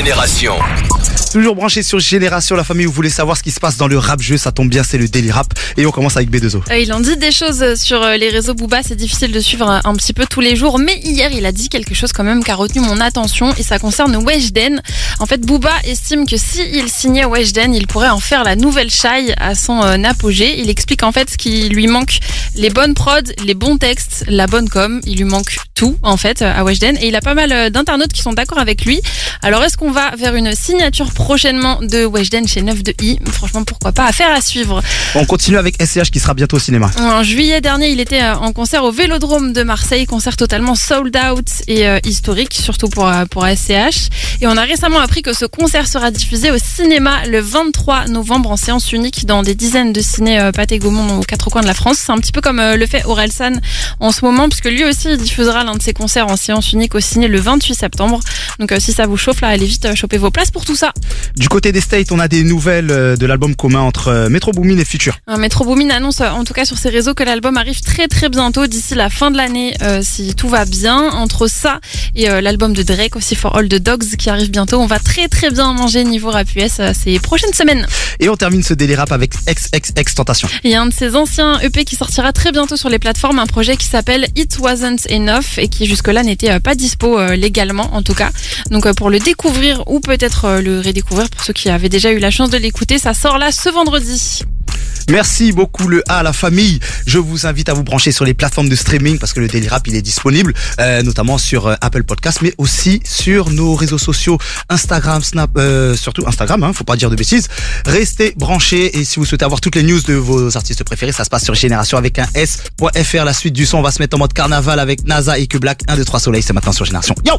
Génération. Toujours branché sur Génération, la famille, vous voulez savoir ce qui se passe dans le rap jeu, ça tombe bien, c'est le Daily Rap. Et on commence avec B2O. Euh, Il en dit des choses sur euh, les réseaux Booba, c'est difficile de suivre un, petit peu tous les jours, mais hier il a dit quelque chose quand même qui a retenu mon attention et ça concerne Weshden. En fait, Booba estime que si il signait Weshden, il pourrait en faire la nouvelle Shai à son euh, apogée. Il explique en fait ce qui lui manque les bonnes prods, les bons textes, la bonne com. Il lui manque tout en fait à Weshden et il a pas mal euh, d'internautes qui sont d'accord avec lui. Alors est-ce qu'on va vers une signature prochainement de Weshden chez 9 de I? Franchement, pourquoi pas Affaire à suivre. On continue avec SCH qui sera bientôt au cinéma. En juillet dernier, il était euh, en concert au Vélodrome de Marseille, concert totalement sold out et euh, historique, surtout pour, euh, pour SCH. Et on a récemment appris que ce concert sera diffusé au cinéma le 23 novembre en séance unique dans des dizaines de ciné euh, Pathé Gaumont aux quatre coins de la France. C'est un petit peu comme euh, le fait Orelsan en ce moment, puisque lui aussi il diffusera l'un de ses concerts en séance unique au ciné le 28 septembre. Donc euh, si ça vous chauffe là, allez vite euh, choper vos places pour tout ça. Du côté des States, on a des nouvelles euh, de l'album commun entre Metro Boomin et Future. Un Metro Boomin annonce en tout cas sur ses réseaux que l'album arrive très très bientôt d'ici la fin de l'année euh, si tout va bien. Entre ça et euh, l'album de Drake aussi For All the Dogs qui arrive bientôt, on va très très bien manger niveau rap US euh, ces prochaines semaines. Et on termine ce Daily Rap avec XXX Tentation. Il y a un de ses anciens EP qui sortira très bientôt sur les plateformes, un projet qui s'appelle It Wasn't Enough et qui jusque-là n'était euh, pas dispo euh, légalement en tout cas. Donc euh, pour le découvrir ou peut-être le redécouvrir pour ceux qui avaient déjà eu la chance de l'écouter, ça sort là ce vendredi. Merci beaucoup le A à la famille. Je vous invite à vous brancher sur les plateformes de streaming parce que le Daily Rap il est disponible, euh, notamment sur euh, Apple Podcast, mais aussi sur nos réseaux sociaux Instagram, Snap, euh, surtout Instagram, hein, faut pas dire de bêtises. Restez branchés et si vous souhaitez avoir toutes les news de vos artistes préférés, ça se passe sur Génération avec un S.fr. La suite du son, on va se mettre en mode carnaval avec NASA et que Black 1, 2, 3 Soleil, c'est maintenant sur Génération. Yo